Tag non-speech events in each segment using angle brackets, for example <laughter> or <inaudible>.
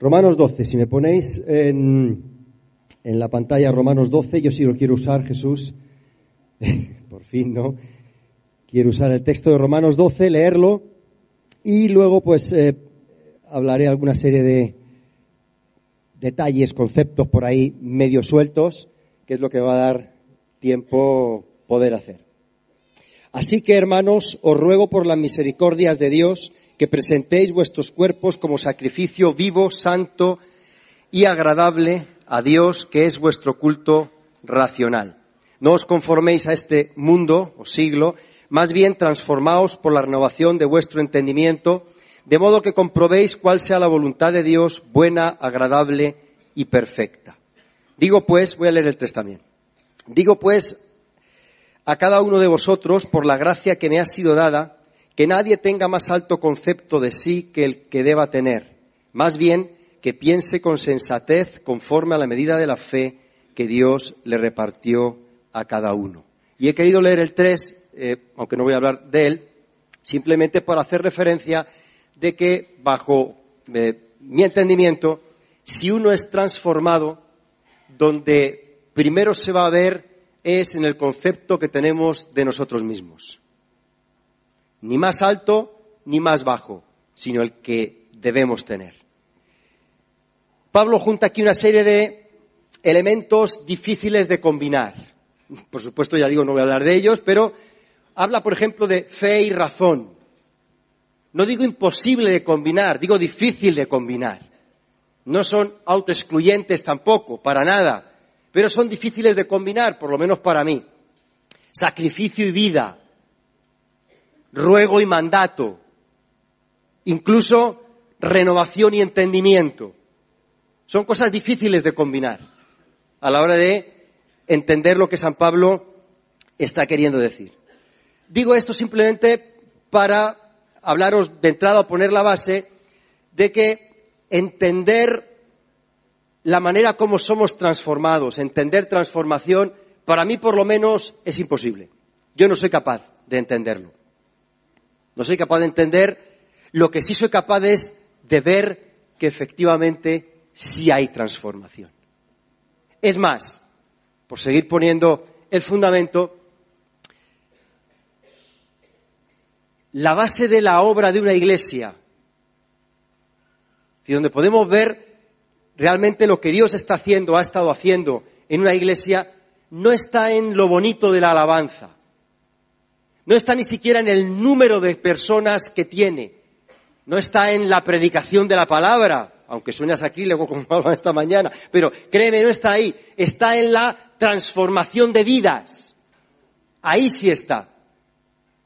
Romanos 12, si me ponéis en, en la pantalla Romanos 12, yo sí lo quiero usar, Jesús. <laughs> Por fin, ¿no? Quiero usar el texto de Romanos 12, leerlo y luego pues eh, hablaré alguna serie de detalles, conceptos por ahí medio sueltos, que es lo que va a dar tiempo poder hacer. Así que, hermanos, os ruego por las misericordias de Dios que presentéis vuestros cuerpos como sacrificio vivo, santo y agradable a Dios, que es vuestro culto racional. No os conforméis a este mundo o siglo, más bien transformaos por la renovación de vuestro entendimiento, de modo que comprobéis cuál sea la voluntad de Dios, buena, agradable y perfecta. Digo pues, voy a leer el 3 también. Digo pues a cada uno de vosotros, por la gracia que me ha sido dada, que nadie tenga más alto concepto de sí que el que deba tener, más bien que piense con sensatez conforme a la medida de la fe que Dios le repartió a cada uno. Y he querido leer el 3, eh, aunque no voy a hablar de él, simplemente para hacer referencia de que, bajo eh, mi entendimiento, si uno es transformado, donde primero se va a ver es en el concepto que tenemos de nosotros mismos ni más alto ni más bajo, sino el que debemos tener. Pablo junta aquí una serie de elementos difíciles de combinar. Por supuesto, ya digo, no voy a hablar de ellos, pero habla, por ejemplo, de fe y razón. No digo imposible de combinar, digo difícil de combinar. No son autoexcluyentes tampoco, para nada, pero son difíciles de combinar, por lo menos para mí. Sacrificio y vida, ruego y mandato, incluso renovación y entendimiento. Son cosas difíciles de combinar a la hora de entender lo que San Pablo está queriendo decir. Digo esto simplemente para hablaros de entrada poner la base de que entender la manera como somos transformados, entender transformación, para mí por lo menos es imposible. Yo no soy capaz de entenderlo. No soy capaz de entender. Lo que sí soy capaz es de ver que efectivamente sí hay transformación. Es más, por seguir poniendo el fundamento, la base de la obra de una iglesia, y donde podemos ver realmente lo que Dios está haciendo, ha estado haciendo en una iglesia, no está en lo bonito de la alabanza, no está ni siquiera en el número de personas que tiene. No está en la predicación de la palabra, aunque suene luego como hablan esta mañana. Pero créeme, no está ahí. Está en la transformación de vidas. Ahí sí está.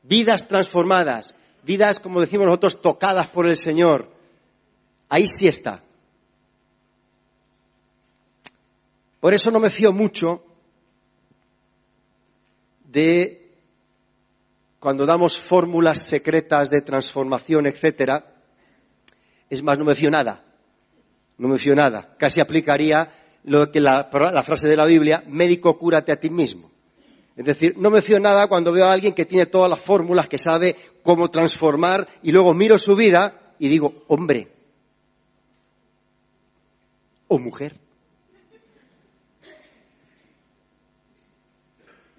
Vidas transformadas. Vidas, como decimos nosotros, tocadas por el Señor. Ahí sí está. Por eso no me fío mucho de cuando damos fórmulas secretas de transformación, etcétera, es más, no me fío nada. No me fío nada. Casi aplicaría lo que la, la frase de la Biblia, médico, cúrate a ti mismo. Es decir, no me fío nada cuando veo a alguien que tiene todas las fórmulas, que sabe cómo transformar, y luego miro su vida y digo, hombre, o mujer.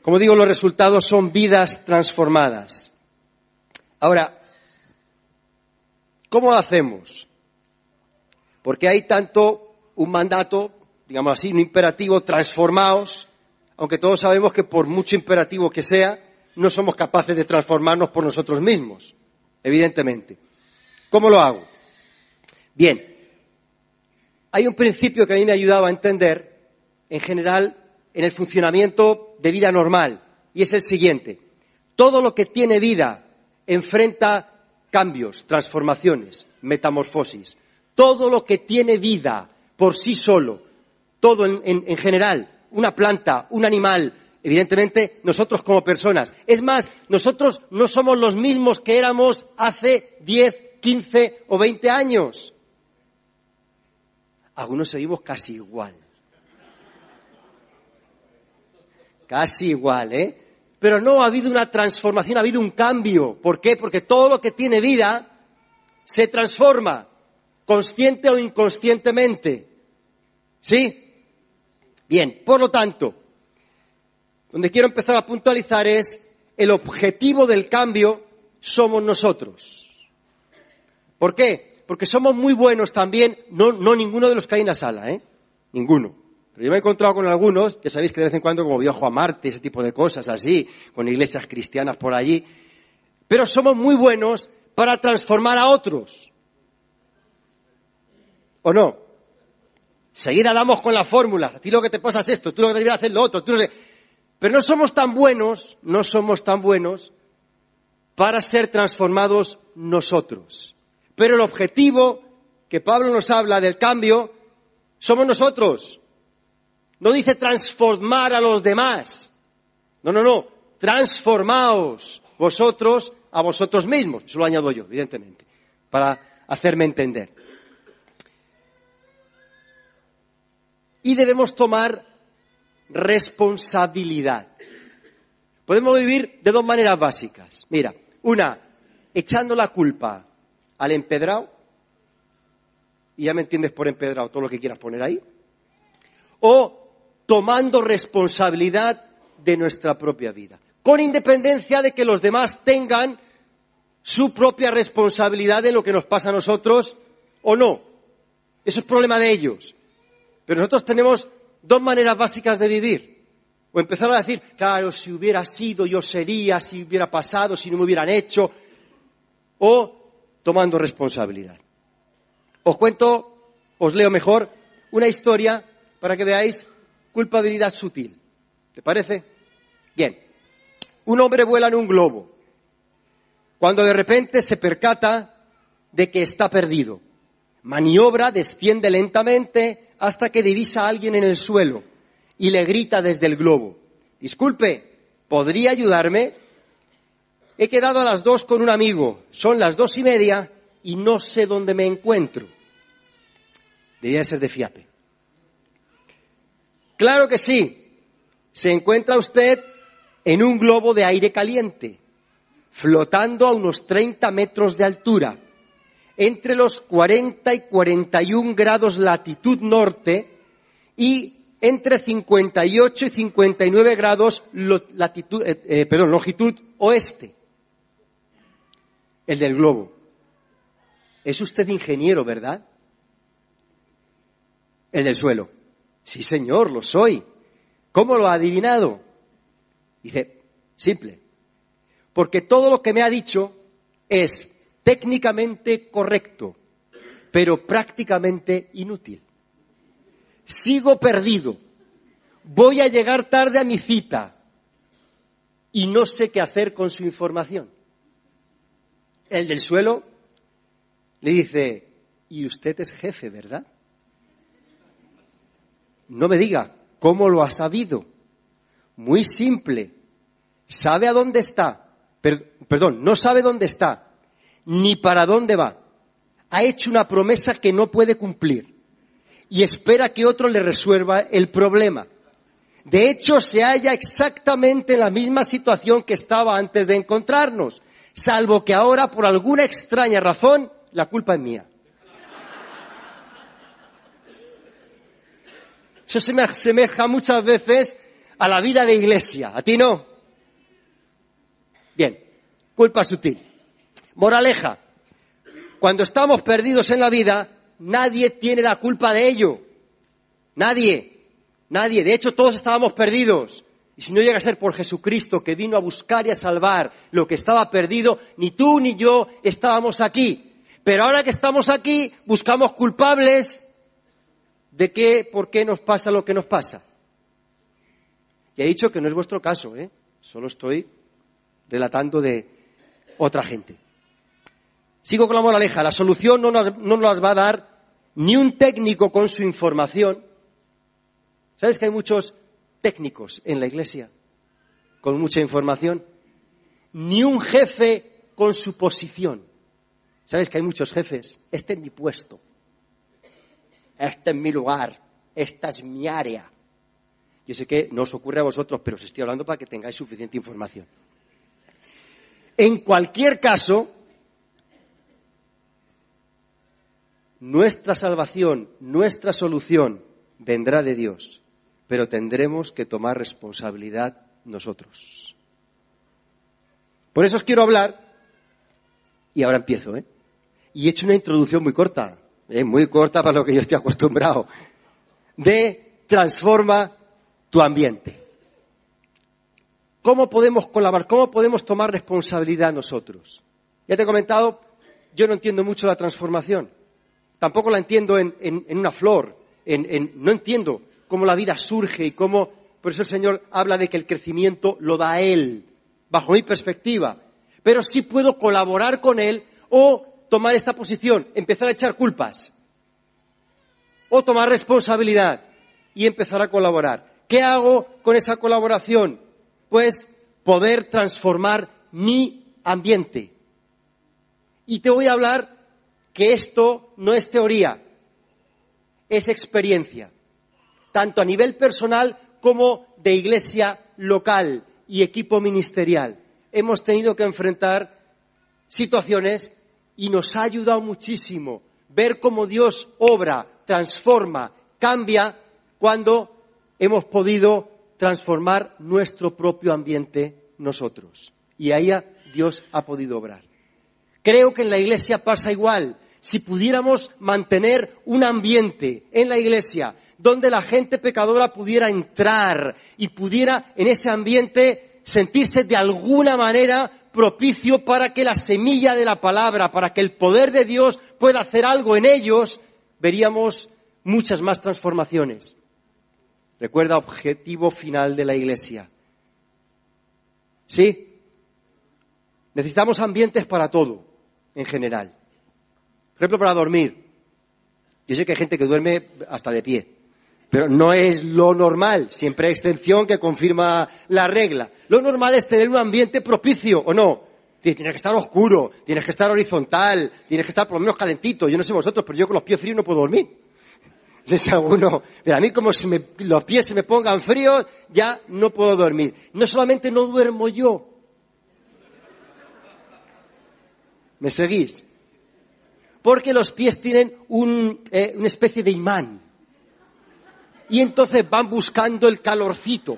Como digo, los resultados son vidas transformadas. Ahora, ¿cómo lo hacemos? Porque hay tanto un mandato, digamos así, un imperativo, transformaos, aunque todos sabemos que por mucho imperativo que sea, no somos capaces de transformarnos por nosotros mismos, evidentemente. ¿Cómo lo hago? Bien, hay un principio que a mí me ha ayudado a entender, en general, en el funcionamiento de vida normal, y es el siguiente. Todo lo que tiene vida enfrenta cambios, transformaciones, metamorfosis. Todo lo que tiene vida por sí solo, todo en, en general, una planta, un animal, evidentemente nosotros como personas. Es más, nosotros no somos los mismos que éramos hace 10, 15 o 20 años. Algunos seguimos casi igual. Casi igual, ¿eh? Pero no ha habido una transformación, ha habido un cambio. ¿Por qué? Porque todo lo que tiene vida se transforma, consciente o inconscientemente. ¿Sí? Bien, por lo tanto, donde quiero empezar a puntualizar es el objetivo del cambio somos nosotros. ¿Por qué? Porque somos muy buenos también, no, no ninguno de los que hay en la sala, ¿eh? Ninguno. Pero yo me he encontrado con algunos, que sabéis que de vez en cuando como viajo a Marte, ese tipo de cosas así, con iglesias cristianas por allí, pero somos muy buenos para transformar a otros. ¿O no? Seguida damos con las fórmulas. A ti lo que te pasa es esto, tú lo que deberías hacer lo otro. Tú lo que... Pero no somos tan buenos, no somos tan buenos para ser transformados nosotros. Pero el objetivo que Pablo nos habla del cambio somos nosotros. No dice transformar a los demás. No, no, no. Transformaos vosotros a vosotros mismos. Eso lo añado yo, evidentemente, para hacerme entender. Y debemos tomar responsabilidad. Podemos vivir de dos maneras básicas. Mira, una, echando la culpa al empedrado, y ya me entiendes por empedrado todo lo que quieras poner ahí, o tomando responsabilidad de nuestra propia vida, con independencia de que los demás tengan su propia responsabilidad en lo que nos pasa a nosotros o no. Eso es problema de ellos. Pero nosotros tenemos dos maneras básicas de vivir. O empezar a decir, claro, si hubiera sido, yo sería, si hubiera pasado, si no me hubieran hecho. O tomando responsabilidad. Os cuento, os leo mejor, una historia para que veáis culpabilidad sutil. ¿Te parece? Bien. Un hombre vuela en un globo. Cuando de repente se percata de que está perdido. Maniobra, desciende lentamente, hasta que divisa a alguien en el suelo y le grita desde el globo, disculpe, ¿podría ayudarme? He quedado a las dos con un amigo, son las dos y media y no sé dónde me encuentro. Debía ser de fiape. Claro que sí. Se encuentra usted en un globo de aire caliente, flotando a unos 30 metros de altura entre los 40 y 41 grados latitud norte y entre 58 y 59 grados latitud, eh, eh, perdón, longitud oeste. El del globo. Es usted ingeniero, ¿verdad? El del suelo. Sí, señor, lo soy. ¿Cómo lo ha adivinado? Dice, simple. Porque todo lo que me ha dicho es técnicamente correcto, pero prácticamente inútil. Sigo perdido. Voy a llegar tarde a mi cita y no sé qué hacer con su información. El del suelo le dice, y usted es jefe, ¿verdad? No me diga, ¿cómo lo ha sabido? Muy simple. Sabe a dónde está. perdón, no sabe dónde está, ni para dónde va. Ha hecho una promesa que no puede cumplir y espera que otro le resuelva el problema. De hecho, se halla exactamente en la misma situación que estaba antes de encontrarnos, salvo que ahora, por alguna extraña razón, la culpa es mía. Eso se me asemeja muchas veces a la vida de iglesia. ¿A ti no? Bien, culpa sutil. Moraleja, cuando estamos perdidos en la vida, nadie tiene la culpa de ello. Nadie, nadie. De hecho, todos estábamos perdidos. Y si no llega a ser por Jesucristo que vino a buscar y a salvar lo que estaba perdido, ni tú ni yo estábamos aquí. Pero ahora que estamos aquí, buscamos culpables de qué, por qué nos pasa lo que nos pasa. Y he dicho que no es vuestro caso, ¿eh? Solo estoy relatando de otra gente. Sigo con la moraleja. La solución no nos, no nos va a dar ni un técnico con su información. ¿Sabes que hay muchos técnicos en la iglesia con mucha información? Ni un jefe con su posición. ¿Sabes que hay muchos jefes? Este es mi puesto. Este es mi lugar. Esta es mi área. Yo sé que no os ocurre a vosotros, pero os estoy hablando para que tengáis suficiente información. En cualquier caso, nuestra salvación, nuestra solución vendrá de Dios, pero tendremos que tomar responsabilidad nosotros. Por eso os quiero hablar, y ahora empiezo, ¿eh? Y he hecho una introducción muy corta, ¿eh? muy corta para lo que yo estoy acostumbrado, de transforma tu ambiente. ¿Cómo podemos colaborar? ¿Cómo podemos tomar responsabilidad nosotros? Ya te he comentado, yo no entiendo mucho la transformación. Tampoco la entiendo en, una flor. no entiendo cómo la vida surge y cómo, por eso el Señor habla de que el crecimiento lo da Él, bajo mi perspectiva. Pero sí puedo colaborar con Él o tomar esta posición, empezar a echar culpas. O tomar responsabilidad y empezar a colaborar. ¿Qué hago con esa colaboración? Pues poder transformar mi ambiente. Y te voy a hablar que esto no es teoría, es experiencia, tanto a nivel personal como de iglesia local y equipo ministerial. Hemos tenido que enfrentar situaciones y nos ha ayudado muchísimo ver cómo Dios obra, transforma, cambia cuando hemos podido transformar nuestro propio ambiente nosotros. Y ahí Dios ha podido obrar. Creo que en la iglesia pasa igual. Si pudiéramos mantener un ambiente en la iglesia donde la gente pecadora pudiera entrar y pudiera en ese ambiente sentirse de alguna manera propicio para que la semilla de la palabra, para que el poder de Dios pueda hacer algo en ellos, veríamos muchas más transformaciones. Recuerda, objetivo final de la iglesia. ¿Sí? Necesitamos ambientes para todo, en general. Por ejemplo, para dormir. Yo sé que hay gente que duerme hasta de pie, pero no es lo normal. Siempre hay excepción que confirma la regla. Lo normal es tener un ambiente propicio, ¿o no? Tienes que estar oscuro, tienes que estar horizontal, tienes que estar por lo menos calentito. Yo no sé vosotros, pero yo con los pies fríos no puedo dormir. <laughs> Si alguno, pero a mí como si los pies se me pongan fríos, ya no puedo dormir. No solamente no duermo yo. ¿Me seguís? Porque los pies tienen un, eh, una especie de imán. Y entonces van buscando el calorcito.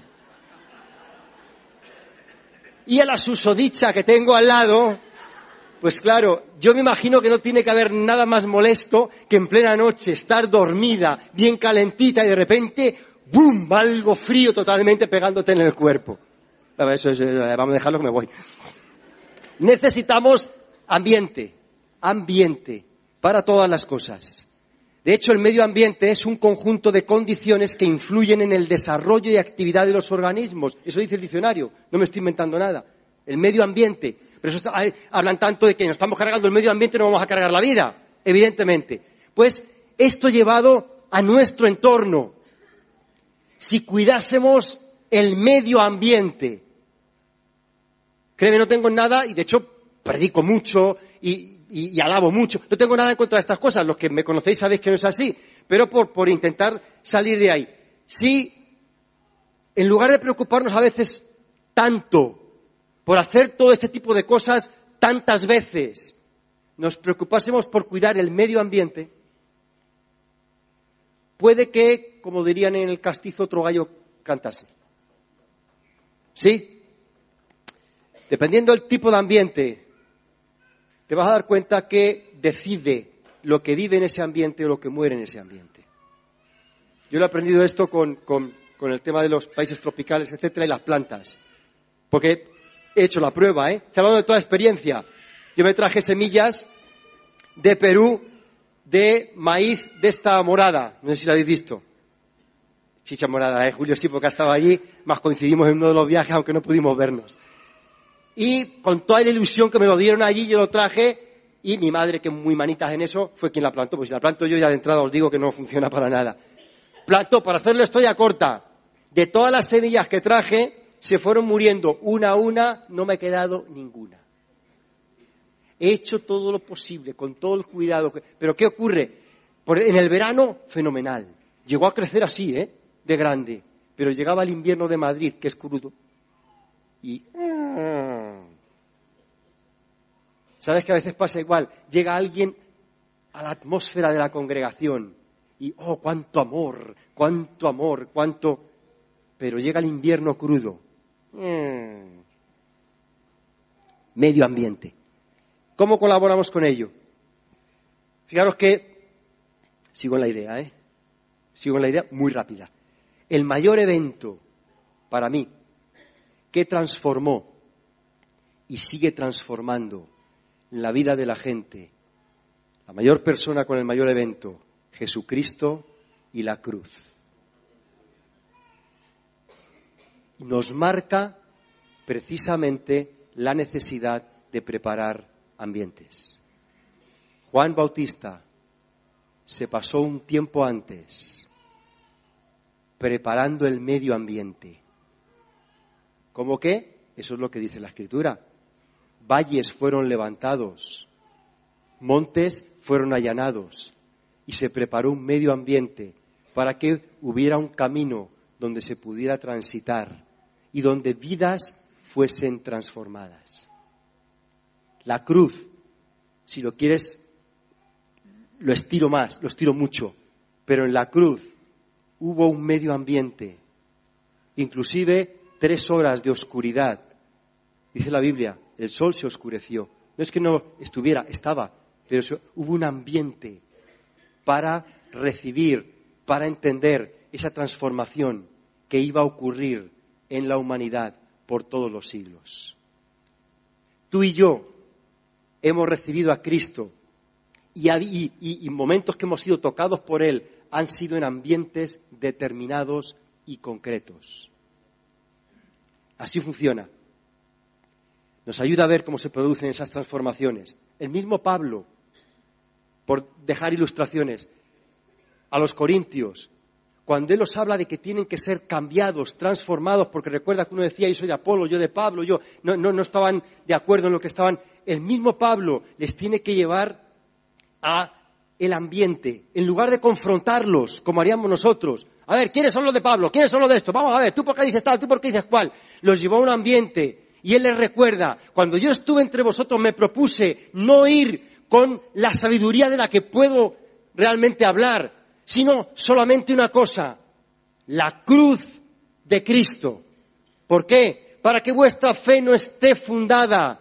Y a la susodicha que tengo al lado, pues claro, yo me imagino que no tiene que haber nada más molesto que en plena noche estar dormida, bien calentita y de repente, ¡bum!, algo frío totalmente pegándote en el cuerpo. Eso es, eh, vamos a dejarlo que me voy. Necesitamos ambiente, ambiente para todas las cosas. De hecho, el medio ambiente es un conjunto de condiciones que influyen en el desarrollo y actividad de los organismos. Eso dice el diccionario, no me estoy inventando nada. El medio ambiente pero eso hablan tanto de que nos estamos cargando el medio ambiente, no vamos a cargar la vida, evidentemente. Pues esto llevado a nuestro entorno. Si cuidásemos el medio ambiente, créeme, no tengo nada, y de hecho predico mucho y, y, alabo mucho, no tengo nada en contra de estas cosas, los que me conocéis sabéis que no es así, pero por, por intentar salir de ahí. Si, en lugar de preocuparnos a veces tanto por hacer todo este tipo de cosas tantas veces, nos preocupásemos por cuidar el medio ambiente, puede que, como dirían en el castizo, otro gallo cantase. ¿Sí? Dependiendo del tipo de ambiente, te vas a dar cuenta que decide lo que vive en ese ambiente o lo que muere en ese ambiente. Yo he aprendido esto con, con el tema de los países tropicales, etcétera, y las plantas. Porque he hecho la prueba, ¿eh? Estoy hablando de toda experiencia. Yo me traje semillas de Perú de maíz de esta morada. No sé si la habéis visto. Chicha morada, ¿eh? Julio sí, porque estaba allí. Más coincidimos en uno de los viajes, aunque no pudimos vernos. Y con toda la ilusión que me lo dieron allí, yo lo traje y mi madre, que muy manitas en eso, fue quien la plantó. Pues si la planto yo ya de entrada os digo que no funciona para nada. Plantó, para hacerle historia corta, de todas las semillas que traje, se fueron muriendo una a una, no me ha quedado ninguna. He hecho todo lo posible, con todo el cuidado. Pero ¿qué ocurre? en el verano, fenomenal. Llegó a crecer así, ¿eh? De grande. Pero llegaba el invierno de Madrid, que es crudo. Y... ¿Sabes que a veces pasa igual? Llega alguien a la atmósfera de la congregación y, oh, cuánto amor, cuánto amor, cuánto... Pero llega el invierno crudo. Medio ambiente. ¿Cómo colaboramos con ello? Fijaros que, sigo en la idea, ¿eh? Sigo en la idea muy rápida. El mayor evento para mí que transformó y sigue transformando la vida de la gente, la mayor persona con el mayor evento, Jesucristo y la cruz. Nos marca precisamente la necesidad de preparar ambientes. Juan Bautista se pasó un tiempo antes preparando el medio ambiente. ¿Cómo qué? Eso es lo que dice la Escritura. Valles fueron levantados, montes fueron allanados y se preparó un medio ambiente para que hubiera un camino donde se pudiera transitar y donde vidas fuesen transformadas. La cruz, si lo quieres, lo estiro más, lo estiro mucho, pero en la cruz hubo un medio ambiente, inclusive tres horas de oscuridad. Dice la Biblia, el sol se oscureció. No es que no estuviera, estaba, pero hubo un ambiente para recibir, para entender esa transformación que iba a ocurrir en la humanidad por todos los siglos. Tú y yo hemos recibido a Cristo y, momentos que hemos sido tocados por Él han sido en ambientes determinados y concretos. Así funciona. Nos ayuda a ver cómo se producen esas transformaciones. El mismo Pablo, por dejar ilustraciones, a los corintios, cuando Él os habla de que tienen que ser cambiados, transformados, porque recuerda que uno decía, yo soy de Apolo, yo de Pablo, yo no, no, no estaban de acuerdo en lo que estaban, el mismo Pablo les tiene que llevar a el ambiente, en lugar de confrontarlos, como haríamos nosotros. A ver, ¿quiénes son los de Pablo? ¿Quiénes son los de esto? Vamos a ver, ¿tú por qué dices tal? ¿Tú por qué dices cuál? Los llevó a un ambiente y él les recuerda, cuando yo estuve entre vosotros me propuse no ir con la sabiduría de la que puedo realmente hablar, sino solamente una cosa, la cruz de Cristo. ¿Por qué? Para que vuestra fe no esté fundada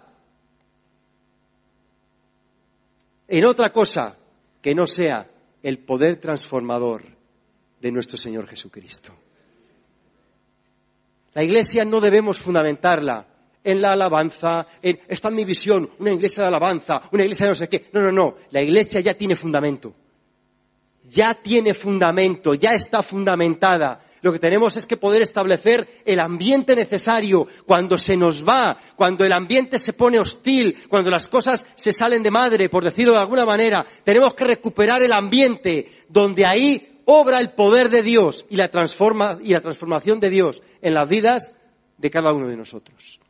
en otra cosa que no sea el poder transformador de nuestro Señor Jesucristo. La iglesia no debemos fundamentarla en la alabanza, en, esta es mi visión, una iglesia de alabanza, una iglesia de no sé qué. No, no, no, la iglesia ya tiene fundamento ya tiene fundamento, ya está fundamentada. Lo que tenemos es que poder establecer el ambiente necesario cuando se nos va, cuando el ambiente se pone hostil, cuando las cosas se salen de madre, por decirlo de alguna manera. Tenemos que recuperar el ambiente donde ahí obra el poder de Dios y la, y la transformación de Dios en las vidas de cada uno de nosotros.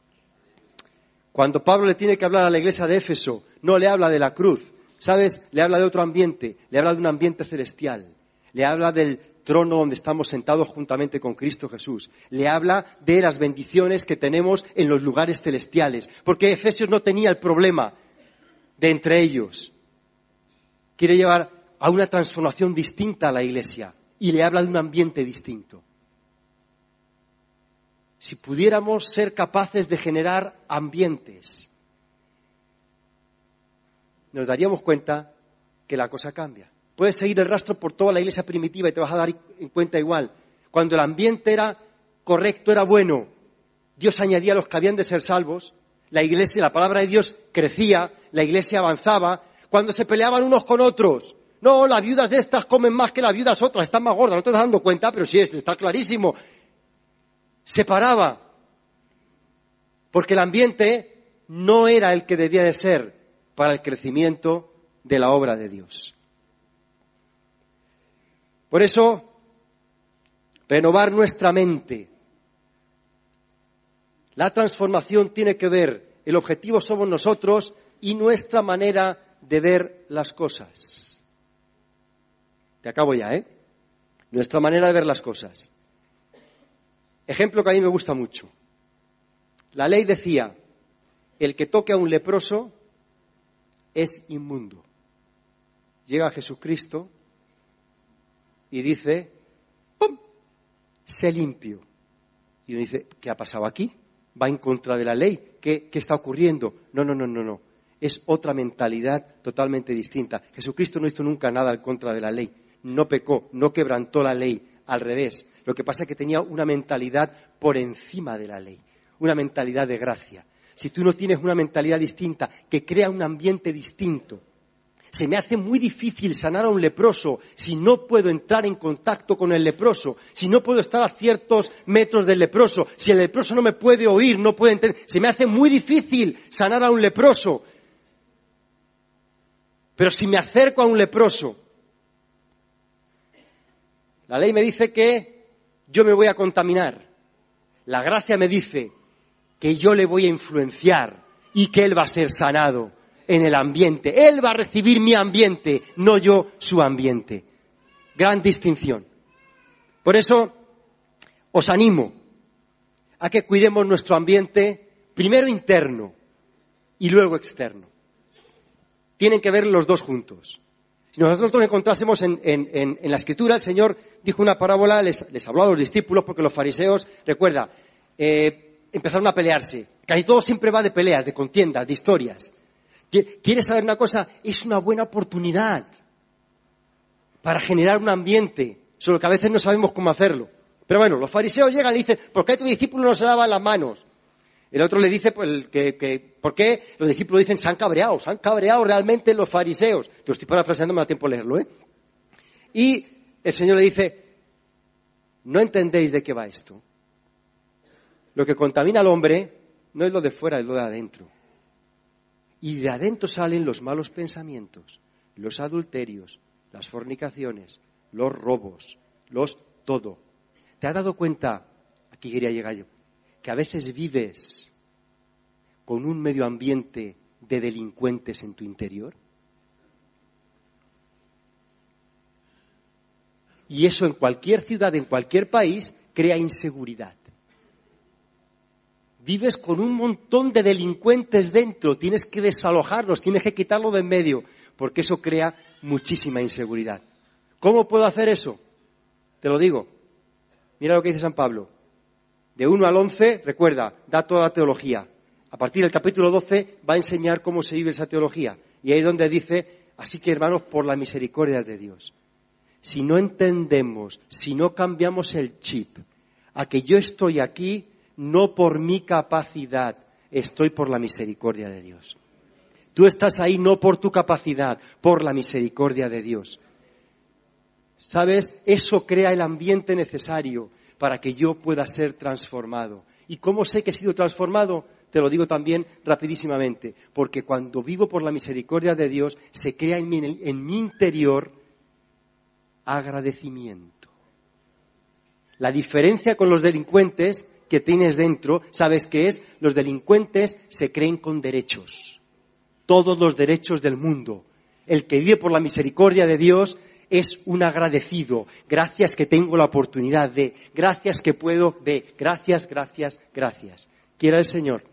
Cuando Pablo le tiene que hablar a la iglesia de Éfeso, no le habla de la cruz, ¿Sabes? Le habla de otro ambiente, le habla de un ambiente celestial, le habla del trono donde estamos sentados juntamente con Cristo Jesús. Le habla de las bendiciones que tenemos en los lugares celestiales, porque Efesios no tenía el problema de entre ellos. Quiere llevar a una transformación distinta a la iglesia y le habla de un ambiente distinto. Si pudiéramos ser capaces de generar ambientes nos daríamos cuenta que la cosa cambia. Puedes seguir el rastro por toda la iglesia primitiva y te vas a dar en cuenta igual. Cuando el ambiente era correcto, era bueno, Dios añadía a los que habían de ser salvos, la iglesia, la palabra de Dios crecía, la iglesia avanzaba, cuando se peleaban unos con otros. No, las viudas de estas comen más que las viudas otras, están más gordas, no te estás dando cuenta, pero sí, está clarísimo. Se paraba, porque el ambiente no era el que debía de ser, para el crecimiento de la obra de Dios. Por eso, renovar nuestra mente. La transformación tiene que ver, el objetivo somos nosotros y nuestra manera de ver las cosas. Te acabo ya, ¿eh? Nuestra manera de ver las cosas. Ejemplo que a mí me gusta mucho. La ley decía, el que toque a un leproso es inmundo. Llega Jesucristo y dice, ¡pum! Sé limpio. Y uno dice, ¿qué ha pasado aquí? ¿Va en contra de la ley? ¿Qué, ¿Qué está ocurriendo? No, no, no, no, no. Es otra mentalidad totalmente distinta. Jesucristo no hizo nunca nada en contra de la ley. No pecó, no quebrantó la ley. Al revés. Lo que pasa es que tenía una mentalidad por encima de la ley. Una mentalidad de gracia. Si tú no tienes una mentalidad distinta, que crea un ambiente distinto, se me hace muy difícil sanar a un leproso si no puedo entrar en contacto con el leproso, si no puedo estar a ciertos metros del leproso, si el leproso no me puede oír, no puede entender. Se me hace muy difícil sanar a un leproso. Pero si me acerco a un leproso, la ley me dice que yo me voy a contaminar. La gracia me dice que yo le voy a influenciar y que él va a ser sanado en el ambiente. Él va a recibir mi ambiente, no yo su ambiente. Gran distinción. Por eso os animo a que cuidemos nuestro ambiente, primero interno y luego externo. Tienen que ver los dos juntos. Si nosotros nos encontrásemos en, la escritura, el Señor dijo una parábola, les, habló a los discípulos, porque los fariseos, recuerda, eh, empezaron a pelearse. Casi todo siempre va de peleas, de contiendas, de historias. ¿Quieres saber una cosa? Es una buena oportunidad para generar un ambiente, solo que a veces no sabemos cómo hacerlo. Pero bueno, los fariseos llegan y dicen, ¿por qué tu discípulo no se lava las manos? El otro le dice pues, que, ¿por qué los discípulos dicen se han cabreado? Se han cabreado realmente los fariseos. Te estoy parafraseando, me da tiempo leerlo, ¿eh? Y el Señor le dice, ¿no entendéis de qué va esto? Lo que contamina al hombre no es lo de fuera, es lo de adentro. Y de adentro salen los malos pensamientos, los adulterios, las fornicaciones, los robos, los todo. ¿Te has dado cuenta? Aquí quería llegar yo. Que a veces vives con un medio ambiente de delincuentes en tu interior. Y eso en cualquier ciudad, en cualquier país, crea inseguridad vives con un montón de delincuentes dentro, tienes que desalojarlos, tienes que quitarlo de en medio, porque eso crea muchísima inseguridad. ¿Cómo puedo hacer eso? Te lo digo. Mira lo que dice San Pablo. De 1 al 11, recuerda, da toda la teología. A partir del capítulo 12 va a enseñar cómo se vive esa teología. Y ahí es donde dice, así que hermanos, por la misericordia de Dios. Si no entendemos, si no cambiamos el chip, a que yo estoy aquí no por mi capacidad, estoy por la misericordia de Dios. Tú estás ahí no por tu capacidad, por la misericordia de Dios. ¿Sabes? Eso crea el ambiente necesario para que yo pueda ser transformado. ¿Y cómo sé que he sido transformado? Te lo digo también rapidísimamente, porque cuando vivo por la misericordia de Dios, se crea en mi, interior agradecimiento. La diferencia con los delincuentes que tienes dentro, ¿sabes qué es? Los delincuentes se creen con derechos. Todos los derechos del mundo. El que vive por la misericordia de Dios es un agradecido. Gracias que tengo la oportunidad de, gracias que puedo de, gracias, gracias, gracias. Quiera el Señor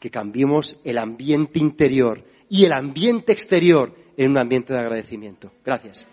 que cambiemos el ambiente interior y el ambiente exterior en un ambiente de agradecimiento. Gracias.